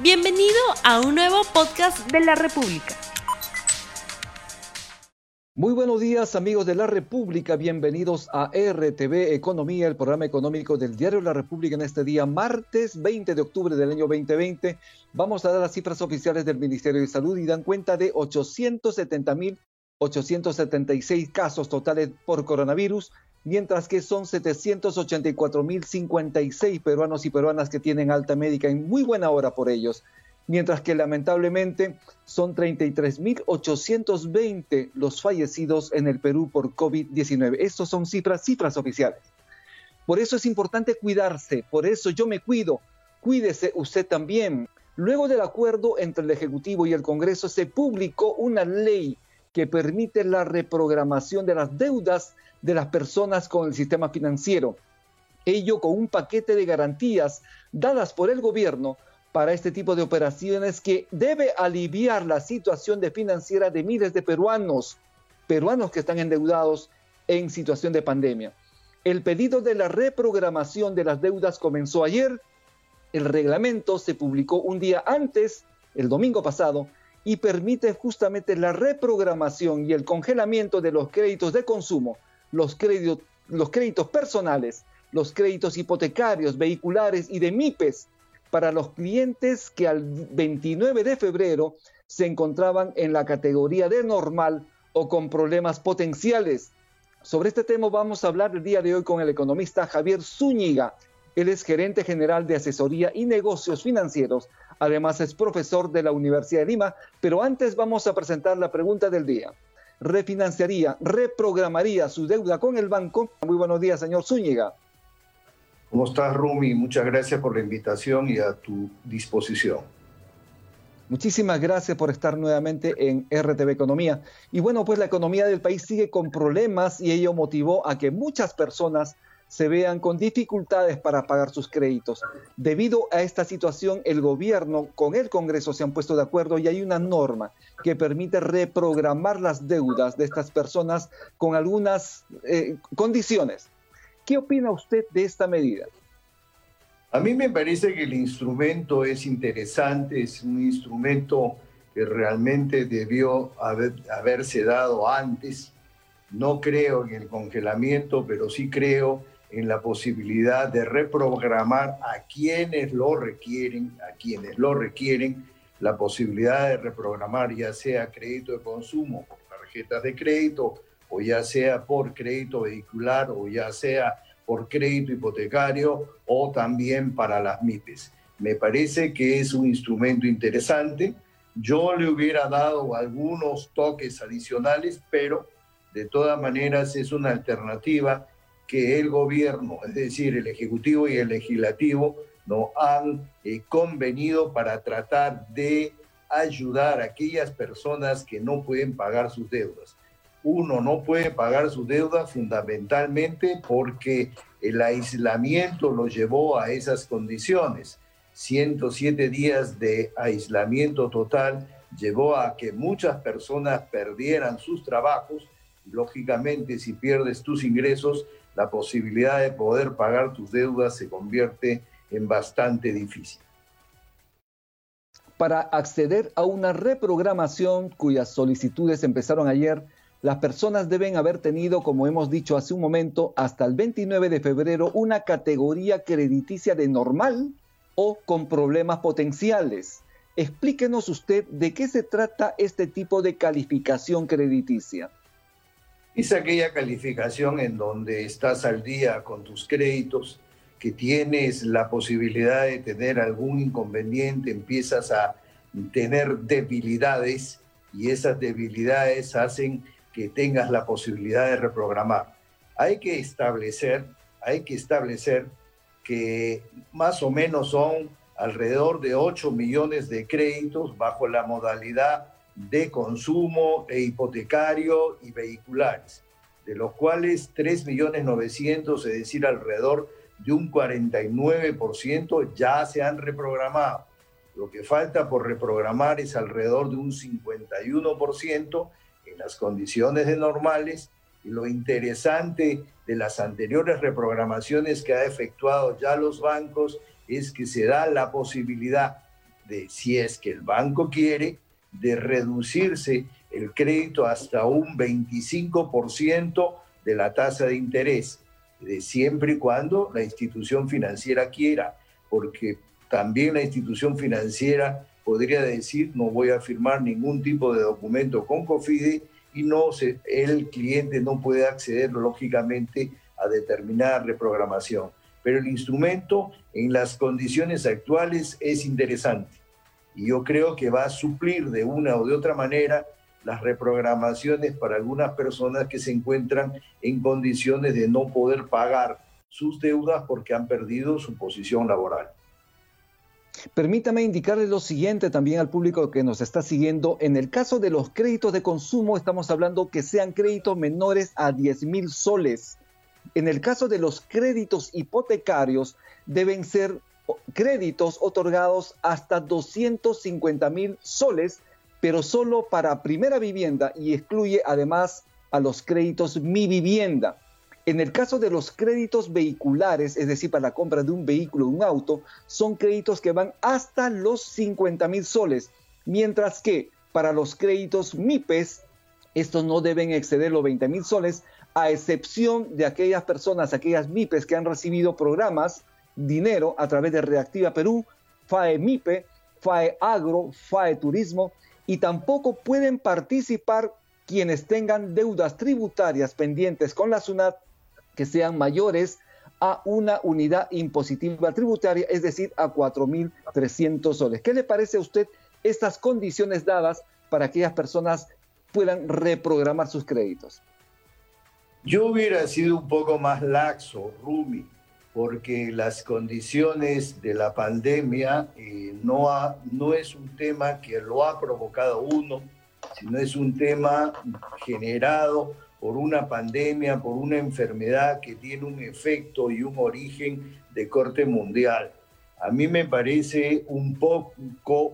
Bienvenido a un nuevo podcast de la República. Muy buenos días amigos de la República, bienvenidos a RTV Economía, el programa económico del diario La República en este día, martes 20 de octubre del año 2020. Vamos a dar las cifras oficiales del Ministerio de Salud y dan cuenta de 870.876 casos totales por coronavirus, mientras que son 784.056 peruanos y peruanas que tienen alta médica en muy buena hora por ellos, mientras que lamentablemente son 33.820 los fallecidos en el Perú por COVID-19. Estos son cifras, cifras oficiales. Por eso es importante cuidarse, por eso yo me cuido, cuídese usted también. Luego del acuerdo entre el Ejecutivo y el Congreso se publicó una ley que permite la reprogramación de las deudas de las personas con el sistema financiero. Ello con un paquete de garantías dadas por el gobierno para este tipo de operaciones que debe aliviar la situación de financiera de miles de peruanos, peruanos que están endeudados en situación de pandemia. El pedido de la reprogramación de las deudas comenzó ayer. El reglamento se publicó un día antes, el domingo pasado, y permite justamente la reprogramación y el congelamiento de los créditos de consumo los créditos, los créditos personales, los créditos hipotecarios, vehiculares y de MIPES para los clientes que al 29 de febrero se encontraban en la categoría de normal o con problemas potenciales. Sobre este tema vamos a hablar el día de hoy con el economista Javier Zúñiga. Él es gerente general de asesoría y negocios financieros. Además es profesor de la Universidad de Lima. Pero antes vamos a presentar la pregunta del día refinanciaría, reprogramaría su deuda con el banco. Muy buenos días, señor Zúñiga. ¿Cómo estás, Rumi? Muchas gracias por la invitación y a tu disposición. Muchísimas gracias por estar nuevamente en RTV Economía. Y bueno, pues la economía del país sigue con problemas y ello motivó a que muchas personas se vean con dificultades para pagar sus créditos. Debido a esta situación, el gobierno con el Congreso se han puesto de acuerdo y hay una norma que permite reprogramar las deudas de estas personas con algunas eh, condiciones. ¿Qué opina usted de esta medida? A mí me parece que el instrumento es interesante, es un instrumento que realmente debió haberse dado antes. No creo en el congelamiento, pero sí creo en la posibilidad de reprogramar a quienes lo requieren, a quienes lo requieren, la posibilidad de reprogramar ya sea crédito de consumo, tarjetas de crédito, o ya sea por crédito vehicular, o ya sea por crédito hipotecario, o también para las MIPES. Me parece que es un instrumento interesante. Yo le hubiera dado algunos toques adicionales, pero de todas maneras es una alternativa que el gobierno, es decir, el Ejecutivo y el Legislativo, no han eh, convenido para tratar de ayudar a aquellas personas que no pueden pagar sus deudas. Uno no puede pagar sus deudas fundamentalmente porque el aislamiento lo llevó a esas condiciones. 107 días de aislamiento total llevó a que muchas personas perdieran sus trabajos. Lógicamente, si pierdes tus ingresos, la posibilidad de poder pagar tus deudas se convierte en bastante difícil. Para acceder a una reprogramación cuyas solicitudes empezaron ayer, las personas deben haber tenido, como hemos dicho hace un momento, hasta el 29 de febrero una categoría crediticia de normal o con problemas potenciales. Explíquenos usted de qué se trata este tipo de calificación crediticia. Es aquella calificación en donde estás al día con tus créditos, que tienes la posibilidad de tener algún inconveniente, empiezas a tener debilidades y esas debilidades hacen que tengas la posibilidad de reprogramar. Hay que establecer, hay que establecer que más o menos son alrededor de 8 millones de créditos bajo la modalidad de consumo e hipotecario y vehiculares, de los cuales 3.900.000, es decir, alrededor de un 49% ya se han reprogramado. Lo que falta por reprogramar es alrededor de un 51% en las condiciones de normales. Y lo interesante de las anteriores reprogramaciones que ha efectuado ya los bancos es que se da la posibilidad de, si es que el banco quiere, de reducirse el crédito hasta un 25% de la tasa de interés, de siempre y cuando la institución financiera quiera, porque también la institución financiera podría decir no voy a firmar ningún tipo de documento con COFIDE y no el cliente no puede acceder lógicamente a determinada reprogramación. Pero el instrumento en las condiciones actuales es interesante y yo creo que va a suplir de una o de otra manera las reprogramaciones para algunas personas que se encuentran en condiciones de no poder pagar sus deudas porque han perdido su posición laboral. Permítame indicarle lo siguiente también al público que nos está siguiendo. En el caso de los créditos de consumo, estamos hablando que sean créditos menores a 10 mil soles. En el caso de los créditos hipotecarios, deben ser créditos otorgados hasta 250 mil soles, pero solo para primera vivienda y excluye además a los créditos mi vivienda. En el caso de los créditos vehiculares, es decir, para la compra de un vehículo, un auto, son créditos que van hasta los 50 mil soles, mientras que para los créditos MIPES, estos no deben exceder los 20 mil soles, a excepción de aquellas personas, aquellas MIPES que han recibido programas, dinero a través de Reactiva Perú, FAE MIPE, FAE Agro, FAE Turismo, y tampoco pueden participar quienes tengan deudas tributarias pendientes con la SUNAT que sean mayores a una unidad impositiva tributaria, es decir, a 4.300 soles. ¿Qué le parece a usted estas condiciones dadas para que aquellas personas puedan reprogramar sus créditos? Yo hubiera sido un poco más laxo, Rumi, porque las condiciones de la pandemia eh, no, no es un tema que lo ha provocado uno, sino es un tema generado por una pandemia, por una enfermedad que tiene un efecto y un origen de corte mundial. A mí me parece un poco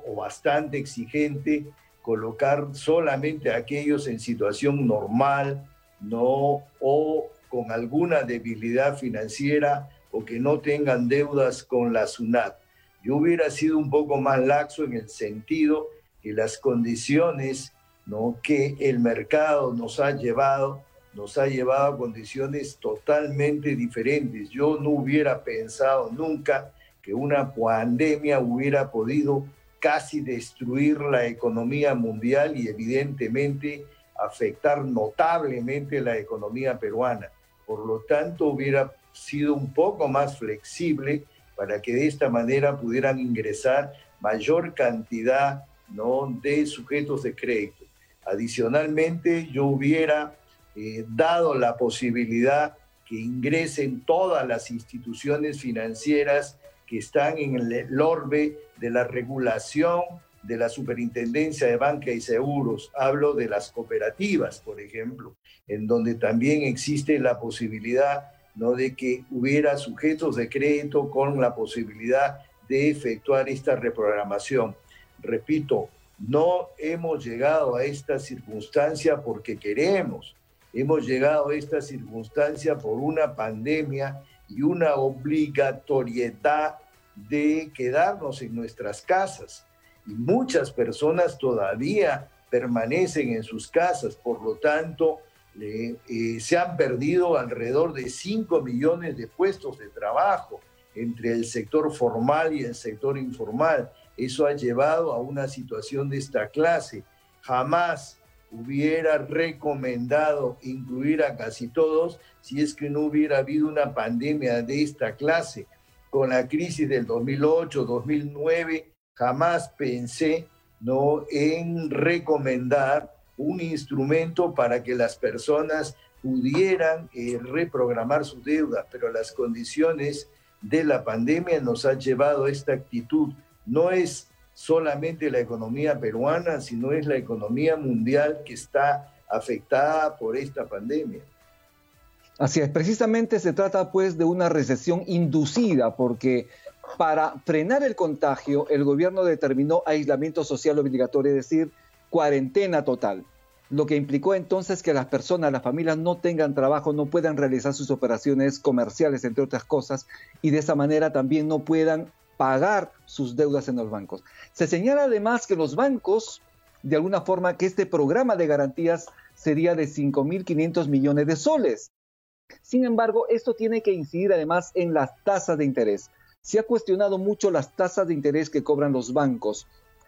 o bastante exigente colocar solamente a aquellos en situación normal, no o con alguna debilidad financiera o que no tengan deudas con la SUNAT. Yo hubiera sido un poco más laxo en el sentido que las condiciones ¿no? que el mercado nos ha llevado, nos ha llevado a condiciones totalmente diferentes. Yo no hubiera pensado nunca que una pandemia hubiera podido casi destruir la economía mundial y evidentemente afectar notablemente la economía peruana. Por lo tanto, hubiera sido un poco más flexible para que de esta manera pudieran ingresar mayor cantidad ¿no? de sujetos de crédito. Adicionalmente, yo hubiera eh, dado la posibilidad que ingresen todas las instituciones financieras que están en el orbe de la regulación de la Superintendencia de Banca y Seguros. Hablo de las cooperativas, por ejemplo, en donde también existe la posibilidad ¿no? de que hubiera sujetos de crédito con la posibilidad de efectuar esta reprogramación. Repito, no hemos llegado a esta circunstancia porque queremos, hemos llegado a esta circunstancia por una pandemia y una obligatoriedad de quedarnos en nuestras casas. Y muchas personas todavía permanecen en sus casas, por lo tanto, eh, se han perdido alrededor de 5 millones de puestos de trabajo entre el sector formal y el sector informal. Eso ha llevado a una situación de esta clase. Jamás hubiera recomendado incluir a casi todos si es que no hubiera habido una pandemia de esta clase. Con la crisis del 2008-2009, jamás pensé ¿no? en recomendar un instrumento para que las personas pudieran eh, reprogramar sus deudas, pero las condiciones de la pandemia nos han llevado a esta actitud no es solamente la economía peruana, sino es la economía mundial que está afectada por esta pandemia. Así es, precisamente se trata pues de una recesión inducida porque para frenar el contagio el gobierno determinó aislamiento social obligatorio, es decir, cuarentena total, lo que implicó entonces que las personas, las familias no tengan trabajo, no puedan realizar sus operaciones comerciales, entre otras cosas, y de esa manera también no puedan pagar sus deudas en los bancos. Se señala además que los bancos, de alguna forma, que este programa de garantías sería de 5.500 millones de soles. Sin embargo, esto tiene que incidir además en las tasas de interés. Se ha cuestionado mucho las tasas de interés que cobran los bancos.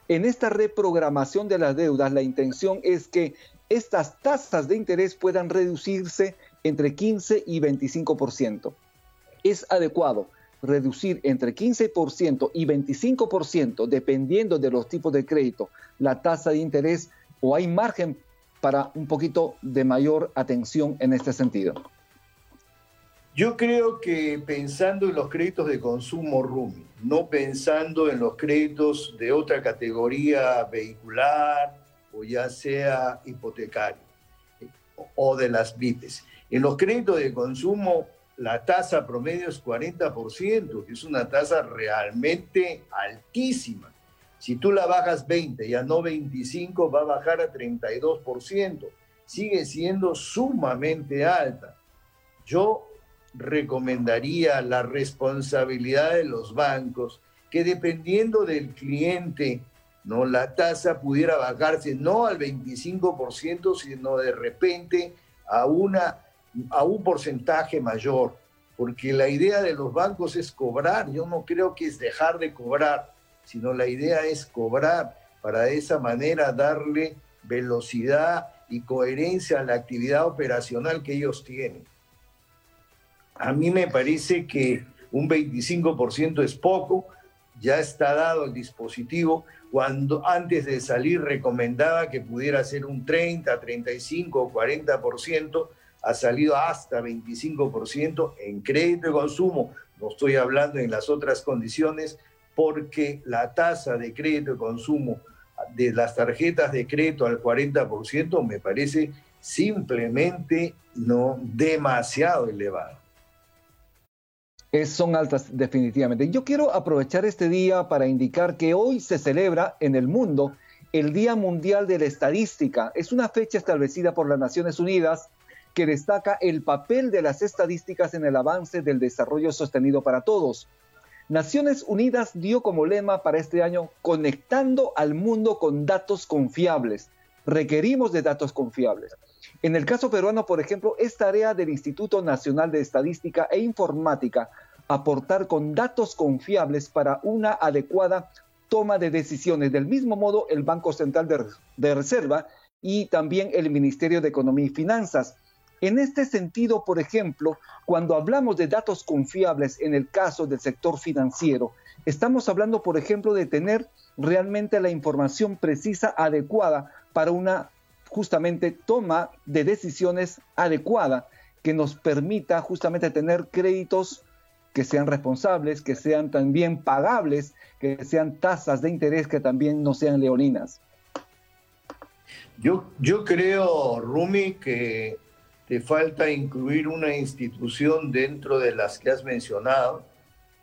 En esta reprogramación de las deudas, la intención es que estas tasas de interés puedan reducirse entre 15 y 25%. Es adecuado reducir entre 15% y 25%, dependiendo de los tipos de crédito, la tasa de interés o hay margen para un poquito de mayor atención en este sentido. Yo creo que pensando en los créditos de consumo RUMI, no pensando en los créditos de otra categoría vehicular o ya sea hipotecario o de las BIPES. En los créditos de consumo la tasa promedio es 40%, que es una tasa realmente altísima. Si tú la bajas 20 y a no 25, va a bajar a 32%. Sigue siendo sumamente alta. Yo recomendaría la responsabilidad de los bancos, que dependiendo del cliente, no la tasa pudiera bajarse no al 25%, sino de repente a una a un porcentaje mayor, porque la idea de los bancos es cobrar, yo no creo que es dejar de cobrar, sino la idea es cobrar para de esa manera darle velocidad y coherencia a la actividad operacional que ellos tienen. A mí me parece que un 25% es poco, ya está dado el dispositivo, cuando antes de salir recomendaba que pudiera ser un 30, 35 o 40%, ha salido hasta 25% en crédito de consumo, no estoy hablando en las otras condiciones, porque la tasa de crédito de consumo de las tarjetas de crédito al 40% me parece simplemente no demasiado son altas definitivamente. Yo quiero aprovechar este día para indicar que hoy se celebra en el mundo el Día Mundial de la Estadística. Es una fecha establecida por las Naciones Unidas que destaca el papel de las estadísticas en el avance del desarrollo sostenido para todos. Naciones Unidas dio como lema para este año conectando al mundo con datos confiables. Requerimos de datos confiables. En el caso peruano, por ejemplo, es tarea del Instituto Nacional de Estadística e Informática aportar con datos confiables para una adecuada toma de decisiones. Del mismo modo, el Banco Central de, Reserva y también el Ministerio de Economía y Finanzas. En este sentido, por ejemplo, cuando hablamos de datos confiables en el caso del sector financiero, estamos hablando, por ejemplo, de tener realmente la información precisa, adecuada para una justamente toma de decisiones adecuada que nos permita justamente tener créditos que sean responsables, que sean también pagables, que sean tasas de interés que también no sean leoninas. Yo, yo creo, Rumi, que te falta incluir una institución dentro de las que has mencionado.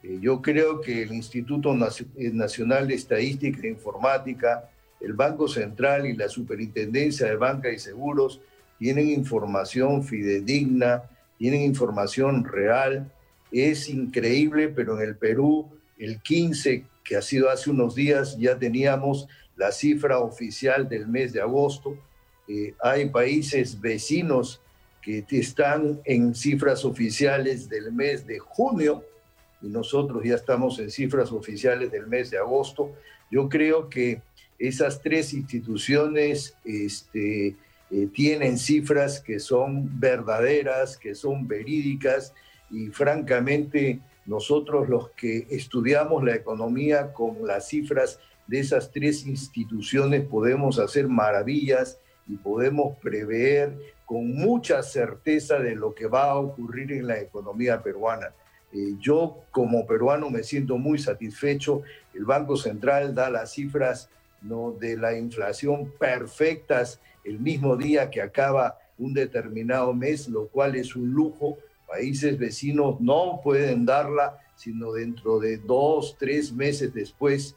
Eh, yo creo que el Instituto Nacional de Estadística e Informática, el Banco Central y la Superintendencia de Banca y Seguros tienen información fidedigna, tienen información real. Es increíble, pero en el Perú, el 15, que ha sido hace unos días, ya teníamos la cifra oficial del mes de agosto. Eh, hay países vecinos que están en cifras oficiales del mes de junio y nosotros ya estamos en cifras oficiales del mes de agosto. Yo creo que esas tres instituciones este, eh, tienen cifras que son verdaderas, que son verídicas y francamente nosotros los que estudiamos la economía con las cifras de esas tres instituciones podemos hacer maravillas y podemos prever con mucha certeza de lo que va a ocurrir en la economía peruana. Eh, yo como peruano me siento muy satisfecho. El Banco Central da las cifras ¿no? de la inflación perfectas el mismo día que acaba un determinado mes, lo cual es un lujo. Países vecinos no pueden darla sino dentro de dos, tres meses después,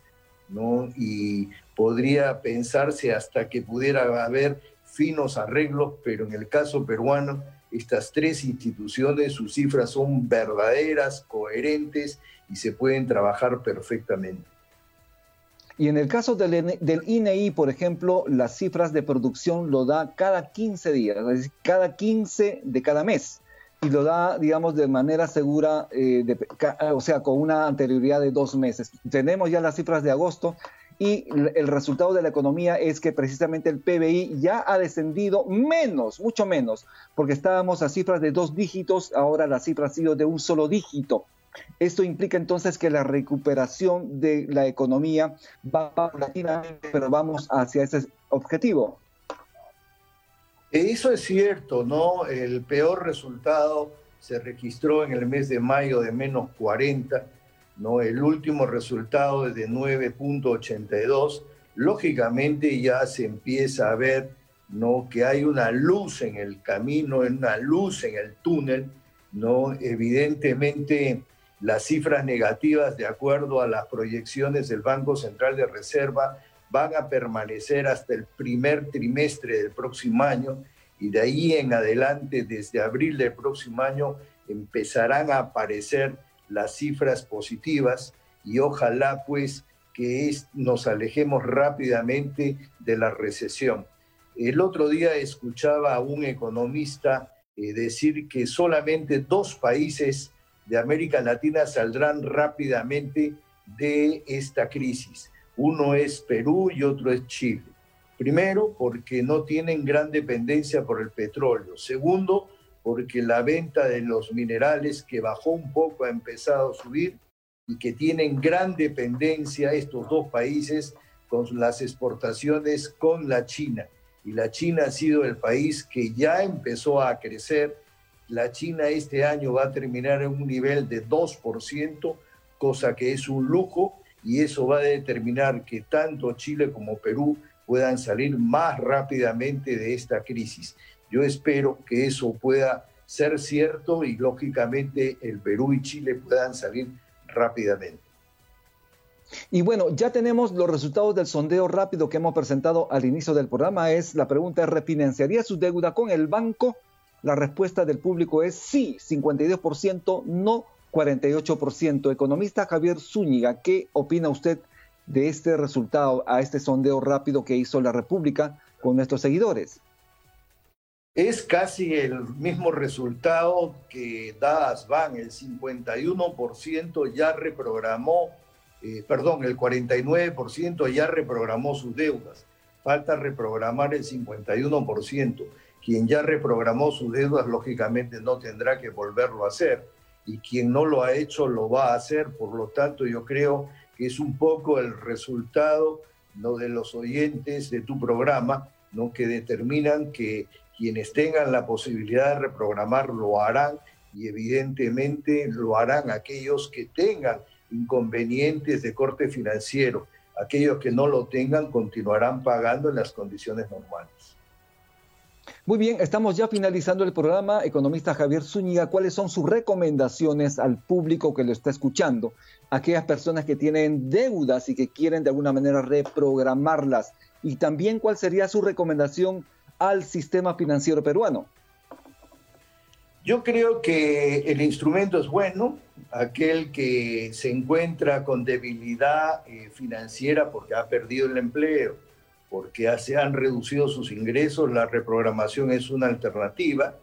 ¿no? Y podría pensarse hasta que pudiera haber finos arreglos, pero en el caso peruano, estas tres instituciones, sus cifras son verdaderas, coherentes y se pueden trabajar perfectamente. Y en el caso del, del, INEI, por ejemplo, las cifras de producción lo da cada 15 días, es decir, cada 15 de cada mes. Y lo da, digamos, de manera segura, eh, o sea, con una anterioridad de dos meses. Tenemos ya las cifras de agosto y el resultado de la economía es que precisamente el PBI ya ha descendido menos, mucho menos, porque estábamos a cifras de dos dígitos, ahora la cifra ha sido de un solo dígito. Esto implica entonces que la recuperación de la economía va paulatinamente, pero vamos hacia ese objetivo. Eso es cierto, ¿no? El peor resultado se registró en el mes de mayo de menos 40, ¿no? El último resultado es de 9.82. Lógicamente ya se empieza a ver, ¿no? Que hay una luz en el camino, una luz en el túnel, ¿no? Evidentemente las cifras negativas, de acuerdo a las proyecciones del Banco Central de Reserva, van a permanecer hasta el primer trimestre del próximo año y de ahí en adelante, desde abril del próximo año, empezarán a aparecer las cifras positivas y ojalá pues que nos alejemos rápidamente de la recesión. El otro día escuchaba a un economista eh, decir que solamente dos países de América Latina saldrán rápidamente de esta crisis. Uno es Perú y otro es Chile. Primero, porque no tienen gran dependencia por el petróleo. Segundo, porque la venta de los minerales que bajó un poco ha empezado a subir y que tienen gran dependencia estos dos países con las exportaciones con la China. Y la China ha sido el país que ya empezó a crecer la China este año va a terminar en un nivel de 2%, cosa que es un lujo, y eso va a determinar que tanto Chile como Perú puedan salir más rápidamente de esta crisis. Yo espero que eso pueda ser cierto y lógicamente el Perú y Chile puedan salir rápidamente. Y bueno, ya tenemos los resultados del sondeo rápido que hemos presentado al inicio del programa. Es la pregunta ¿refinanciaría su deuda con el banco la respuesta del público es sí, 52%, no 48%. Economista Javier Zúñiga, ¿qué opina usted de este resultado, a este sondeo rápido que hizo la República con nuestros seguidores? Es casi el mismo resultado que da ASBAN, el 51% ya reprogramó, eh, perdón, el 49% ya reprogramó sus deudas. Falta reprogramar el 51% quien ya reprogramó sus deudas, lógicamente no tendrá que volverlo a hacer. Y quien no lo ha hecho, lo va a hacer. Por lo tanto, yo creo que es un poco el resultado ¿no? de los oyentes de tu programa, ¿no? que determinan que quienes tengan la posibilidad de reprogramar lo harán y evidentemente lo harán aquellos que tengan inconvenientes de corte financiero. Aquellos que no lo tengan continuarán pagando en las condiciones normales. Muy bien, estamos ya finalizando el programa. Economista Javier Zúñiga, ¿cuáles son sus recomendaciones al público que lo está escuchando? Aquellas personas que tienen deudas y que quieren de alguna manera reprogramarlas. Y también, ¿cuál sería su recomendación al sistema financiero peruano? Yo creo que el instrumento es bueno, aquel que se encuentra con debilidad eh, financiera porque ha perdido el empleo, porque se han reducido sus ingresos, la reprogramación es una alternativa,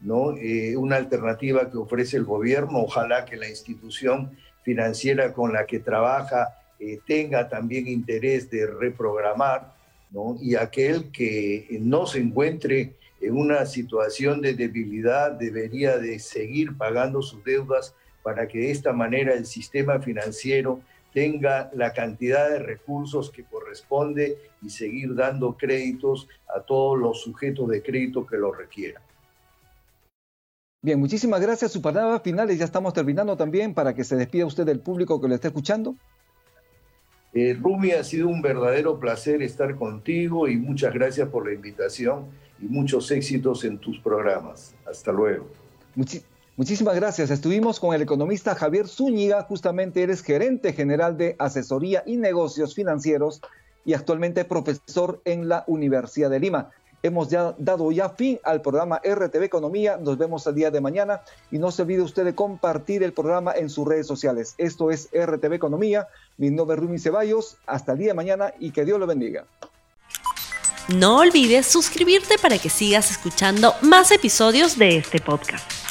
¿no? Eh, una alternativa que ofrece el gobierno, ojalá que la institución financiera con la que trabaja eh, tenga también interés de reprogramar, ¿no? y aquel que no se encuentre en una situación de debilidad debería de seguir pagando sus deudas para que de esta manera el sistema financiero tenga la cantidad de recursos que corresponde y seguir dando créditos a todos los sujetos de crédito que lo requieran. Bien, muchísimas gracias. Su palabra final ya estamos terminando también para que se despida usted del público que lo está escuchando. Eh, Rumi, ha sido un verdadero placer estar contigo y muchas gracias por la invitación y muchos éxitos en tus programas. Hasta luego. Muchísimas gracias. Estuvimos con el economista Javier Zúñiga, justamente eres gerente general de asesoría y negocios financieros y actualmente profesor en la Universidad de Lima. hemos ya dado ya fin al programa RTV Economía. Nos vemos el día de mañana y no se olvide usted de compartir el programa en sus redes sociales. Esto es RTV Economía. Mi nombre es Rumi Ceballos. Hasta el día de mañana y que Dios lo bendiga. No olvides suscribirte para que sigas escuchando más episodios de este podcast.